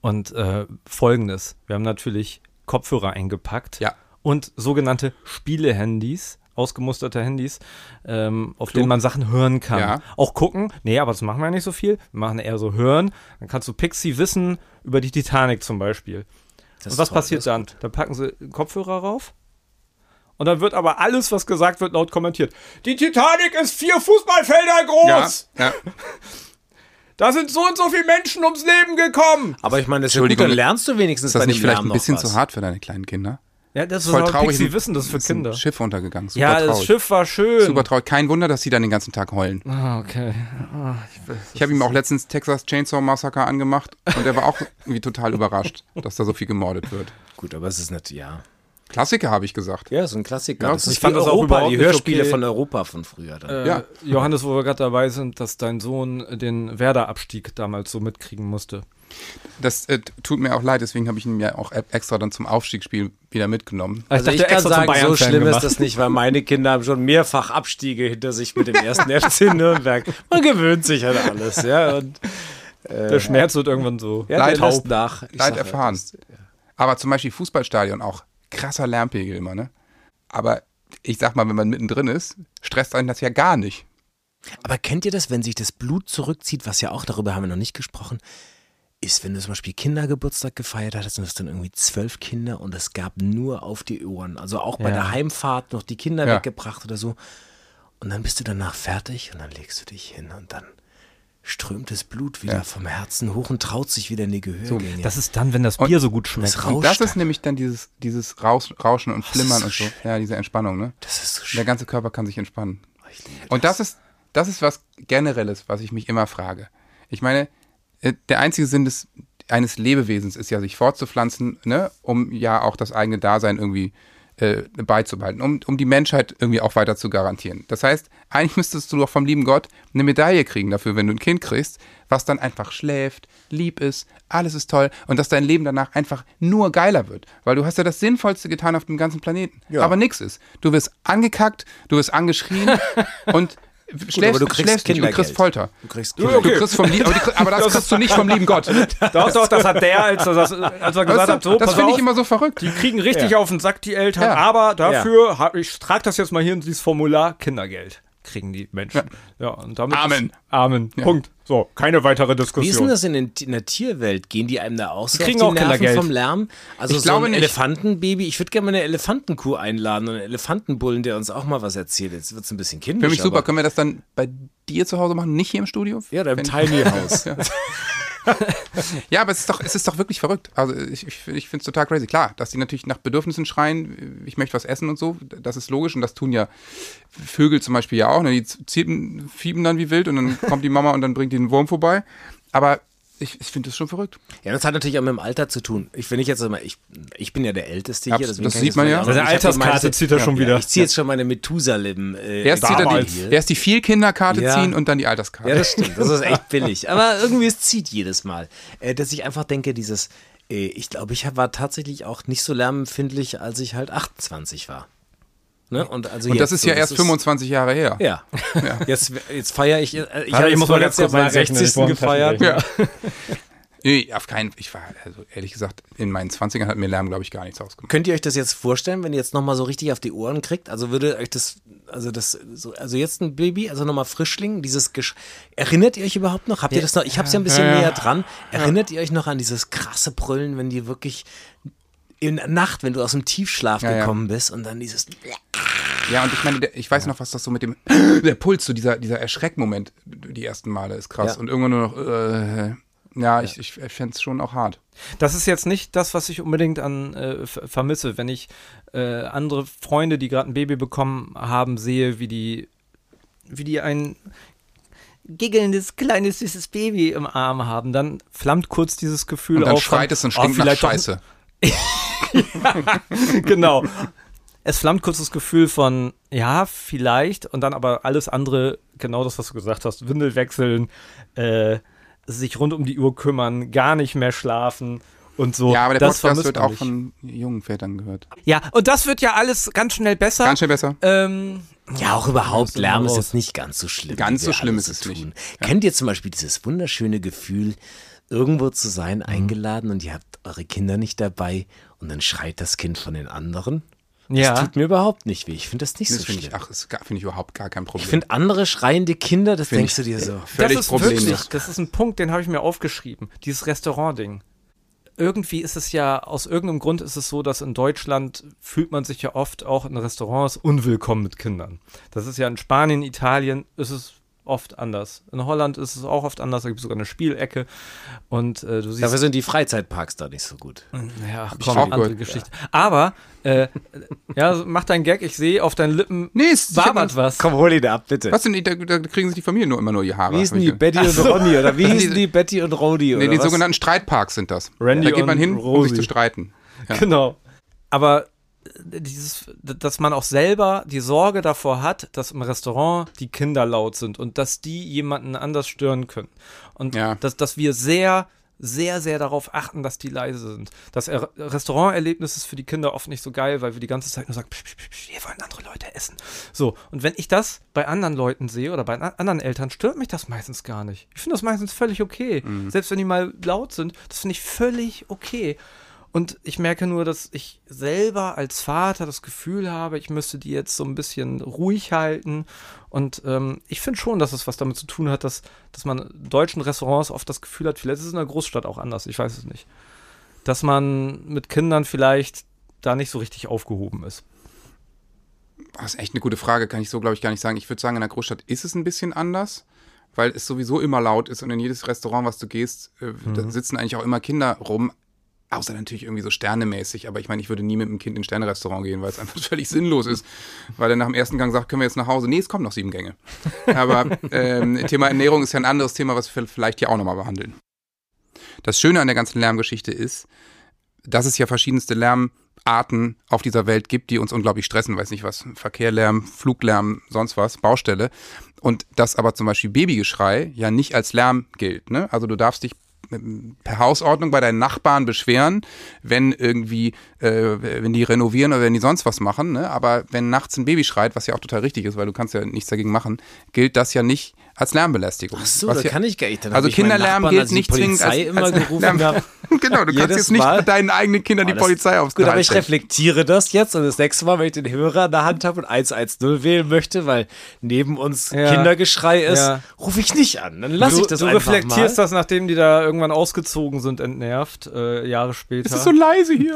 Und äh, folgendes: Wir haben natürlich Kopfhörer eingepackt Ja. und sogenannte Spiele-Handys, ausgemusterte Handys, ähm, auf Klug. denen man Sachen hören kann. Ja. Auch gucken, nee, aber das machen wir nicht so viel. Wir machen eher so hören. Dann kannst du Pixie wissen über die Titanic zum Beispiel. das Und was toll, passiert dann? Dann packen sie Kopfhörer rauf. Und dann wird aber alles, was gesagt wird, laut kommentiert. Die Titanic ist vier Fußballfelder Ja, groß. ja. Da sind so und so viele Menschen ums Leben gekommen. Aber ich meine, das ist ja gut, Entschuldigung, dann lernst du wenigstens Ist das bei nicht dem vielleicht ein bisschen noch was. zu hart für deine kleinen Kinder? Ja, das ist Voll traurig. Pixie wissen, das ist für ist ein Kinder. Schiff untergegangen. Super Ja, das traurig. Schiff war schön. Super traurig. Kein Wunder, dass sie dann den ganzen Tag heulen. Ah, okay. Ah, ich weiß, Ich habe ihm auch letztens Texas Chainsaw Massacre angemacht und er war auch irgendwie total überrascht, dass da so viel gemordet wird. Gut, aber es ist nicht, ja. Klassiker, habe ich gesagt. Ja, so ein Klassiker. Ja, das ich ist fand das auch Europa, überhaupt die Hörspiele okay. von Europa von früher dann. äh, Ja. Johannes, wo wir gerade dabei sind, dass dein Sohn den Werder-Abstieg damals so mitkriegen musste. Das äh, tut mir auch leid, deswegen habe ich ihn ja auch e- extra dann zum Aufstiegsspiel wieder mitgenommen. Also ich, dachte, kann sagen, so schlimm gemacht. ist das nicht, weil meine Kinder haben schon mehrfach Abstiege hinter sich mit dem ersten FC Nürnberg. Man gewöhnt sich an alles, ja. Und, Der Schmerz wird irgendwann so ja, Leid- der lässt nach. Ich Leid sag, erfahren. das- Aber zum Beispiel Fußballstadion auch krasser Lärmpegel immer, ne? Aber ich sag mal, wenn man mittendrin ist, stresst einen das ja gar nicht. Aber kennt ihr das, wenn sich das Blut zurückzieht, was ja auch, darüber haben wir noch nicht gesprochen, ist, wenn du zum Beispiel Kindergeburtstag gefeiert hattest und hast dann irgendwie zwölf Kinder und es gab nur auf die Ohren. Also auch bei Ja. der Heimfahrt noch die Kinder Ja. weggebracht oder so. Und dann bist du danach fertig und dann legst du dich hin und dann strömt das Blut wieder Ja. vom Herzen hoch und traut sich wieder in die Gehörgänge. Das ist dann, wenn das Bier so gut schmeckt. das Und das ist nämlich dann dieses, dieses Raus, Rauschen und Flimmern so und so. schön. Ja, diese Entspannung, ne? Das ist so Der schön. ganze Körper kann sich entspannen. Liebe Und das ist, das ist was Generelles, was ich mich immer frage. Ich meine, äh, der einzige Sinn des, eines Lebewesens ist ja, sich fortzupflanzen, ne, um ja auch das eigene Dasein irgendwie äh, beizubehalten, um, um die Menschheit irgendwie auch weiter zu garantieren. Das heißt, eigentlich müsstest du doch vom lieben Gott eine Medaille kriegen dafür, wenn du ein Kind kriegst, was dann einfach schläft, lieb ist, alles ist toll und dass dein Leben danach einfach nur geiler wird. Weil du hast ja das Sinnvollste getan auf dem ganzen Planeten. Aber nix ist. Du wirst angekackt, du wirst angeschrien und schläfst, aber du kriegst nicht und Kindergeld. kriegst Folter. Du kriegst Du, du kriegst vom Lieb, aber, die, aber das kriegst du nicht vom lieben Gott. Doch, doch, das hat der, als er, das, als er gesagt hat, du, so, das finde ich immer so verrückt. die kriegen richtig auf den Sack, die Eltern, Ja. aber dafür, ich trage das jetzt mal hier in dieses Formular, Kindergeld kriegen die Menschen. Ja, und damit Amen. Ist, Amen. Punkt. So, keine weitere Wie ist denn Diskussion. das in, den, in der Tierwelt? Gehen die einem da auch so kriegen auf auch die Nerven Kindergeld. vom Lärm? Also Ich so glaube ein nicht. Elefantenbaby. Ich würde gerne mal eine Elefantenkuh einladen und einen Elefantenbullen, der uns auch mal was erzählt. Jetzt wird es ein bisschen kindisch. Für mich super. aber- Können wir das dann bei dir zu Hause machen, nicht hier im Studio? Ja, da im Tiny House. Ja, aber es ist doch, es ist doch wirklich verrückt. Also ich, ich, ich finde es total crazy. Klar, dass die natürlich nach Bedürfnissen schreien, ich möchte was essen und so, das ist logisch und das tun ja Vögel zum Beispiel ja auch. Ne? Die zieben, fieben dann wie wild und dann kommt die Mama und dann bringt die einen Wurm vorbei. Aber ich, ich finde das schon verrückt. Ja, das hat natürlich auch mit dem Alter zu tun. Ich, wenn ich jetzt mal, ich, ich bin ja der Älteste hier. Abs- deswegen das sieht man jetzt ja. Seine Alterskarte zieht er schon wieder. Ich ziehe jetzt schon meine Methusalem. Äh, Erst, zieht er die, erst die Vielkinderkarte Ja. ziehen und dann die Alterskarte. Ja, das stimmt. Das ist echt billig. Aber irgendwie, es zieht jedes Mal. Äh, dass ich einfach denke, dieses, äh, ich glaube, ich war tatsächlich auch nicht so lärmempfindlich, als ich halt 28 war. Ne? Und, also und das jetzt ist so, ja erst 25 Jahre her. Ja. Jetzt, jetzt feiere ich. äh, Ich Warte, habe ich muss mal ganz kurz meinen nachrechnen, ich 60. brauche einen gefeiert. Ja. Nee, auf keinen Ich war, also ehrlich gesagt, in meinen 20ern hat mir Lärm, glaube ich, gar nichts ausgemacht. Könnt ihr euch das jetzt vorstellen, wenn ihr jetzt nochmal so richtig auf die Ohren kriegt? Also würde euch das, also das, so, also jetzt ein Baby, also nochmal Frischling, dieses Gesch Erinnert ihr euch überhaupt noch? Habt ihr das noch? Ich habe es ja ein bisschen näher dran. Erinnert ihr euch noch an dieses krasse Brüllen, wenn die wirklich in der Nacht, wenn du aus dem Tiefschlaf Ja, ja. gekommen bist und dann dieses. Ja, und ich meine, der, ich weiß noch, was das so mit dem, der Puls, so dieser, dieser Erschreckmoment, die ersten Male ist krass. Ja. Und irgendwann nur noch, äh, ja, ich, ich fände es schon auch hart. Das ist jetzt nicht das, was ich unbedingt an äh, vermisse, wenn ich äh, andere Freunde, die gerade ein Baby bekommen haben, sehe, wie die, wie die ein giggelndes, kleines, süßes Baby im Arm haben, dann flammt kurz dieses Gefühl Und dann auf. von, schreit es und oh, stinkt nach vielleicht doch- Genau. Es flammt kurz das Gefühl von, ja, vielleicht, und dann aber alles andere, genau das, was du gesagt hast, Windel wechseln, äh, sich rund um die Uhr kümmern, gar nicht mehr schlafen und so. Ja, aber der das Podcast vermisst wird man auch nicht. von jungen Vätern gehört. Ja, und das wird ja alles ganz schnell besser. Ganz schnell besser. ähm, Ja, auch überhaupt. Lärm ist jetzt nicht ganz so schlimm. Ganz so schlimm ist es tun. nicht. Kennt ihr zum Beispiel dieses wunderschöne Gefühl, irgendwo zu sein, Mhm. eingeladen und ihr habt eure Kinder nicht dabei und dann schreit das Kind von den anderen? ja. Das tut mir überhaupt nicht weh. Ich finde das nicht Das so finde schlimm. ich, ach, das finde ich überhaupt gar kein Problem. Ich finde andere schreiende Kinder, das Find denkst ich, du dir so. völlig das ist problemlos. wirklich, das ist ein Punkt, den habe ich mir aufgeschrieben. Dieses Restaurant-Ding. Irgendwie ist es ja, aus irgendeinem Grund ist es so, dass in Deutschland fühlt man sich ja oft auch in Restaurants unwillkommen mit Kindern. Das ist ja in Spanien, Italien ist es oft anders. In Holland ist es auch oft anders, da gibt es sogar eine Spielecke. Und äh, du siehst Dafür sind die Freizeitparks da nicht so gut. Ja, ich komm, auch andere gehört. Geschichte. Aber, äh, ja, mach deinen Gag, ich sehe auf deinen Lippen Nee, es- wabert was. Komm, hol ihn ab, bitte. Was denn, da, da kriegen sich die Familien nur immer nur die Haare. Wie hießen die? Betty und Ronny oder wie hießen die- Betty und Rodi Nee, die was? sogenannten Streitparks sind das. Randy da geht man hin, um Rosie. sich zu streiten. Ja. Genau. Aber dieses, dass man auch selber die Sorge davor hat, dass im Restaurant die Kinder laut sind und dass die jemanden anders stören können. Und Ja. dass, dass wir sehr, sehr, sehr darauf achten, dass die leise sind. Das Er- Restauranterlebnis ist für die Kinder oft nicht so geil, weil wir die ganze Zeit nur sagen, psch, psch, psch, hier wollen andere Leute essen. So, und wenn ich das bei anderen Leuten sehe oder bei an- anderen Eltern, stört mich das meistens gar nicht. Ich finde das meistens völlig okay. Selbst wenn die mal laut sind, das finde ich völlig okay. Und ich merke nur, dass ich selber als Vater das Gefühl habe, ich müsste die jetzt so ein bisschen ruhig halten. Und ähm, ich finde schon, dass es was damit zu tun hat, dass, dass man deutschen Restaurants oft das Gefühl hat, vielleicht ist es in der Großstadt auch anders, ich weiß es nicht. Dass man mit Kindern vielleicht da nicht so richtig aufgehoben ist. Das ist echt eine gute Frage, kann ich so, glaube ich, gar nicht sagen. Ich würde sagen, in der Großstadt ist es ein bisschen anders, weil es sowieso immer laut ist und in jedes Restaurant, was du gehst, äh, da Mhm. sitzen eigentlich auch immer Kinder rum. Außer natürlich irgendwie so sternemäßig, aber ich meine, ich würde nie mit einem Kind in ein Sternerestaurant gehen, weil es einfach völlig sinnlos ist. Weil er nach dem ersten Gang sagt, können wir jetzt nach Hause? Nee, es kommen noch sieben Gänge. Aber ähm, Thema Ernährung ist ja ein anderes Thema, was wir vielleicht hier auch nochmal behandeln. Das Schöne an der ganzen Lärmgeschichte ist, dass es ja verschiedenste Lärmarten auf dieser Welt gibt, die uns unglaublich stressen, weiß nicht was, Verkehrlärm, Fluglärm, sonst was, Baustelle. Und dass aber zum Beispiel Babygeschrei ja nicht als Lärm gilt. Ne? Also du darfst dich per Hausordnung bei deinen Nachbarn beschweren, wenn irgendwie, äh, wenn die renovieren oder wenn die sonst was machen. Ne? Aber wenn nachts ein Baby schreit, was ja auch total richtig ist, weil du kannst ja nichts dagegen machen, gilt das ja nicht als Lärmbelästigung. Ach so, was da ja, kann ich gar nicht. Dann also Kinderlärm Nachbarn, gilt als die nicht zwingend als, Polizei immer gerufen Lärm. genau, du kannst Jedes jetzt nicht Mal? mit deinen eigenen Kindern die Polizei aufs Gut, aber ich reflektiere das jetzt und das nächste Mal, wenn ich den Hörer in der Hand habe und 110 wählen möchte, weil neben uns Ja. Kindergeschrei ist, Ja. rufe ich nicht an. Dann lasse du ich das du einfach reflektierst mal. das, nachdem die da irgendwann ausgezogen sind, entnervt, äh, Jahre später. Es ist so leise hier.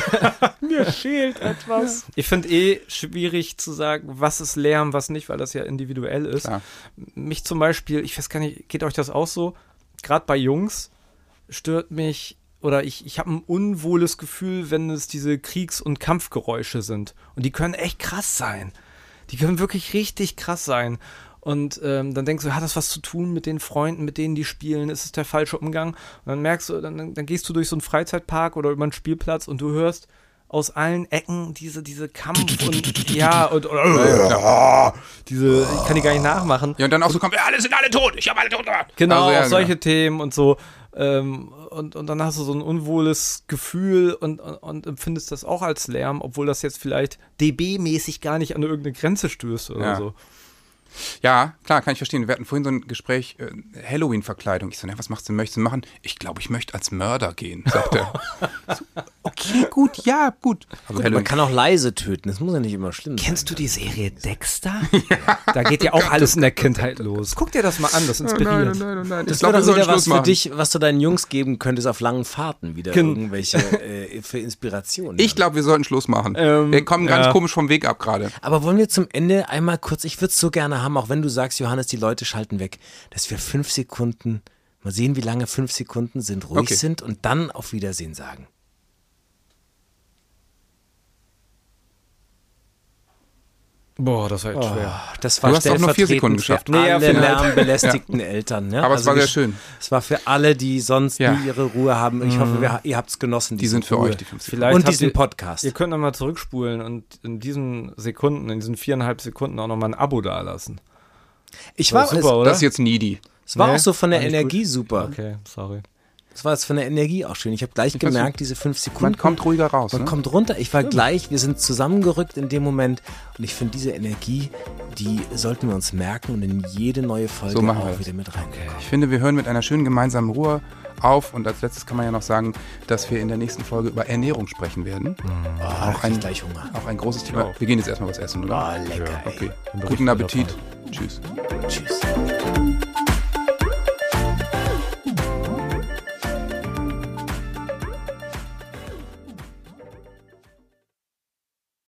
Mir fehlt etwas. Ich finde eh schwierig zu sagen, was ist Lärm, was nicht, weil das ja individuell ist. Klar. Mich zum Beispiel, ich weiß gar nicht, geht euch das auch so? Gerade bei Jungs stört mich oder ich, ich habe ein unwohles Gefühl, wenn es diese Kriegs- und Kampfgeräusche sind. Und die können echt krass sein. Die können wirklich richtig krass sein. Und ähm, dann denkst du, hat das was zu tun mit den Freunden, mit denen die spielen? Ist es der falsche Umgang? Und dann merkst du, dann, dann gehst du durch so einen Freizeitpark oder über einen Spielplatz und du hörst aus allen Ecken diese, diese Kampf und ja, und oder, diese, ich kann die gar nicht nachmachen. Ja, und dann auch so kommt, ja, alle sind alle tot, ich habe alle tot gemacht. Genau, Also, ja, auch solche Themen und so. Ähm, und, und dann hast du so ein unwohles Gefühl und, und, und empfindest das auch als Lärm, obwohl das jetzt vielleicht DB-mäßig gar nicht an irgendeine Grenze stößt oder Ja. so. Ja, klar, kann ich verstehen. Wir hatten vorhin so ein Gespräch, äh, Halloween-Verkleidung. Ich so, na, was machst du, möchtest du machen? Ich glaube, ich möchte als Mörder gehen, sagt er. so, okay, gut, ja, gut. Also Man kann auch leise töten, das muss ja nicht immer schlimm sein. Kennst du die Serie Dexter? Da geht ja auch alles in der Kindheit los. Guck dir das mal an, das inspiriert. nein, nein. Das Ich glaube, wäre wir doch wieder was für dich, was du deinen Jungs geben könntest auf langen Fahrten, wieder Gen- irgendwelche äh, für Inspirationen. Ich glaube, wir sollten Schluss machen. Ähm, wir kommen ganz ja. komisch vom Weg ab gerade. Aber wollen wir zum Ende einmal kurz, ich würde es so gerne haben, auch wenn du sagst, Johannes, die Leute schalten weg, dass wir fünf Sekunden, mal sehen, wie lange fünf Sekunden sind, ruhig Okay. sind und dann auf Wiedersehen sagen. Boah, das war jetzt schwer. Das war Du hast auch nur vier Sekunden für geschafft. alle Nee, ja, lärmbelästigten Eltern. Ne? Aber es war sehr schön. Es war für alle, die sonst Ja. nie ihre Ruhe haben. Ich hoffe, wir, ihr habt es genossen. Die sind für Ruhe. euch, die fünf Sekunden. Vielleicht Und diesen ihr- Podcast. Ihr könnt nochmal zurückspulen und in diesen Sekunden, in diesen viereinhalb Sekunden auch nochmal ein Abo dalassen. Ich war, super, es, oder? Das ist jetzt needy. es war Nee, auch so von der war Energie gut. super. Okay, sorry. Es war jetzt von der Energie auch schön. Ich habe gleich gemerkt, diese fünf Sekunden. Man kommt ruhiger raus. Man Ne? kommt runter. Ich war gleich, wir sind zusammengerückt in dem Moment. Und ich finde, diese Energie, die sollten wir uns merken und in jede neue Folge So machen wir auch das. wieder mit reinnehmen. Ich finde, wir hören mit einer schönen gemeinsamen Ruhe auf. Und als letztes kann man ja noch sagen, dass wir in der nächsten Folge über Ernährung sprechen werden. Oh, auch, ein, gleich Hunger. auch ein großes Thema. Wir gehen jetzt erstmal was essen, oder? Oh, lecker. ey. Okay. Guten Appetit. Tschüss. Tschüss.